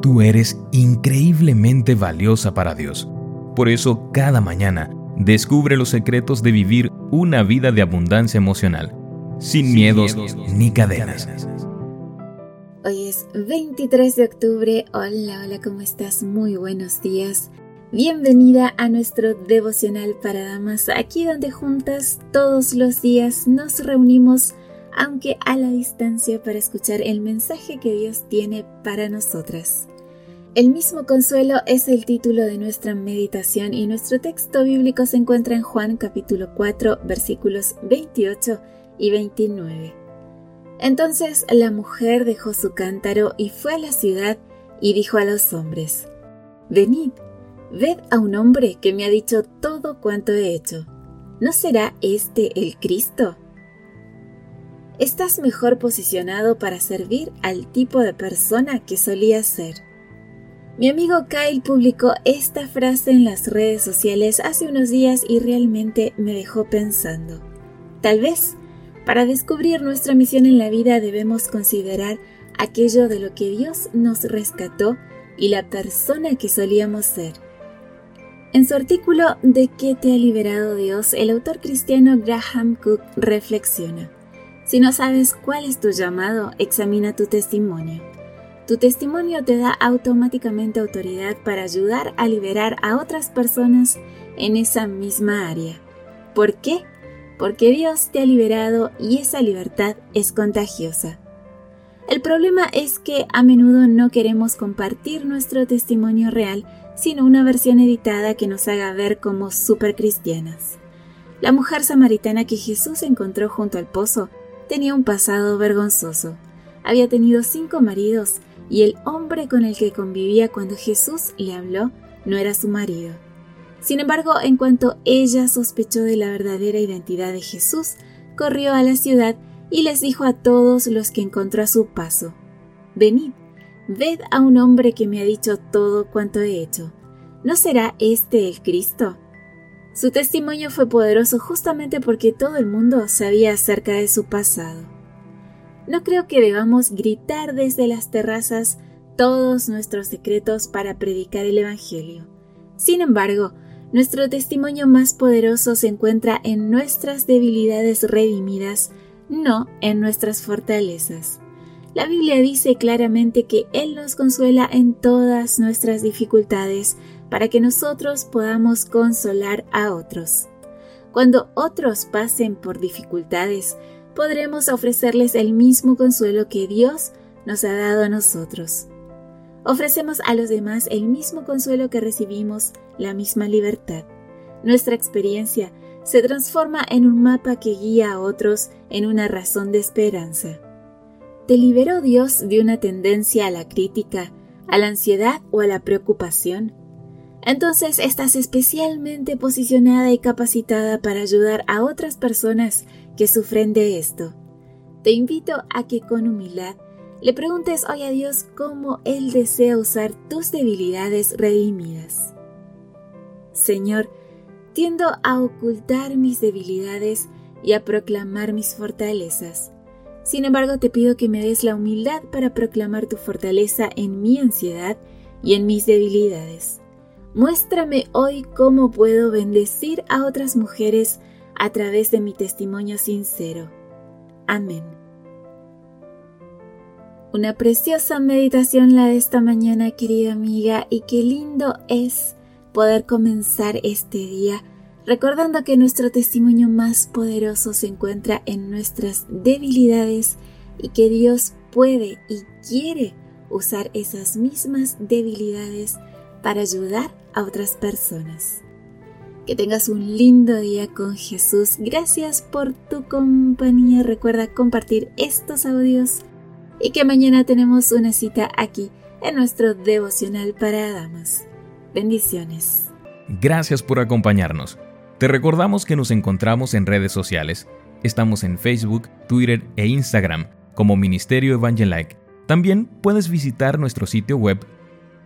Tú eres increíblemente valiosa para Dios. Por eso, cada mañana, descubre los secretos de vivir una vida de abundancia emocional, sin, miedos, ni cadenas. Hoy es 23 de octubre. Hola, hola, ¿cómo estás? Muy buenos días. Bienvenida a nuestro devocional para damas, aquí donde juntas todos los días nos reunimos, aunque a la distancia, para escuchar el mensaje que Dios tiene para nosotras. El mismo consuelo es el título de nuestra meditación y nuestro texto bíblico se encuentra en Juan capítulo 4 versículos 28 y 29. Entonces la mujer dejó su cántaro y fue a la ciudad y dijo a los hombres, Venid Ved a un hombre que me ha dicho todo cuanto he hecho. ¿No será este el Cristo? Estás mejor posicionado para servir al tipo de persona que solías ser. Mi amigo Kyle publicó esta frase en las redes sociales hace unos días y realmente me dejó pensando. Tal vez, para descubrir nuestra misión en la vida debemos considerar aquello de lo que Dios nos rescató y la persona que solíamos ser. En su artículo ¿De qué te ha liberado Dios?, el autor cristiano Graham Cook reflexiona. Si no sabes cuál es tu llamado, examina tu testimonio. Tu testimonio te da automáticamente autoridad para ayudar a liberar a otras personas en esa misma área. ¿Por qué? Porque Dios te ha liberado y esa libertad es contagiosa. El problema es que a menudo no queremos compartir nuestro testimonio real sino una versión editada que nos haga ver como supercristianas. La mujer samaritana que Jesús encontró junto al pozo tenía un pasado vergonzoso. Había tenido cinco maridos y el hombre con el que convivía cuando Jesús le habló no era su marido. Sin embargo, en cuanto ella sospechó de la verdadera identidad de Jesús, corrió a la ciudad y les dijo a todos los que encontró a su paso, Venid, Ved a un hombre que me ha dicho todo cuanto he hecho. ¿No será este el Cristo? Su testimonio fue poderoso justamente porque todo el mundo sabía acerca de su pasado. No creo que debamos gritar desde las terrazas todos nuestros secretos para predicar el Evangelio. Sin embargo, nuestro testimonio más poderoso se encuentra en nuestras debilidades redimidas, no en nuestras fortalezas. La Biblia dice claramente que Él nos consuela en todas nuestras dificultades para que nosotros podamos consolar a otros. Cuando otros pasen por dificultades, podremos ofrecerles el mismo consuelo que Dios nos ha dado a nosotros. Ofrecemos a los demás el mismo consuelo que recibimos, la misma libertad. Nuestra experiencia se transforma en un mapa que guía a otros en una razón de esperanza. ¿Te liberó Dios de una tendencia a la crítica, a la ansiedad o a la preocupación? Entonces estás especialmente posicionada y capacitada para ayudar a otras personas que sufren de esto. Te invito a que con humildad le preguntes hoy a Dios cómo Él desea usar tus debilidades redimidas. Señor, tiendo a ocultar mis debilidades y a proclamar mis fortalezas. Sin embargo, te pido que me des la humildad para proclamar tu fortaleza en mi ansiedad y en mis debilidades. Muéstrame hoy cómo puedo bendecir a otras mujeres a través de mi testimonio sincero. Amén. Una preciosa meditación la de esta mañana, querida amiga, y qué lindo es poder comenzar este día recordando que nuestro testimonio más poderoso se encuentra en nuestras debilidades y que Dios puede y quiere usar esas mismas debilidades para ayudar a otras personas. Que tengas un lindo día con Jesús. Gracias por tu compañía. Recuerda compartir estos audios y que mañana tenemos una cita aquí en nuestro devocional para damas. Bendiciones. Gracias por acompañarnos. Te recordamos que nos encontramos en redes sociales. Estamos en Facebook, Twitter e Instagram como Ministerio Evangelike. También puedes visitar nuestro sitio web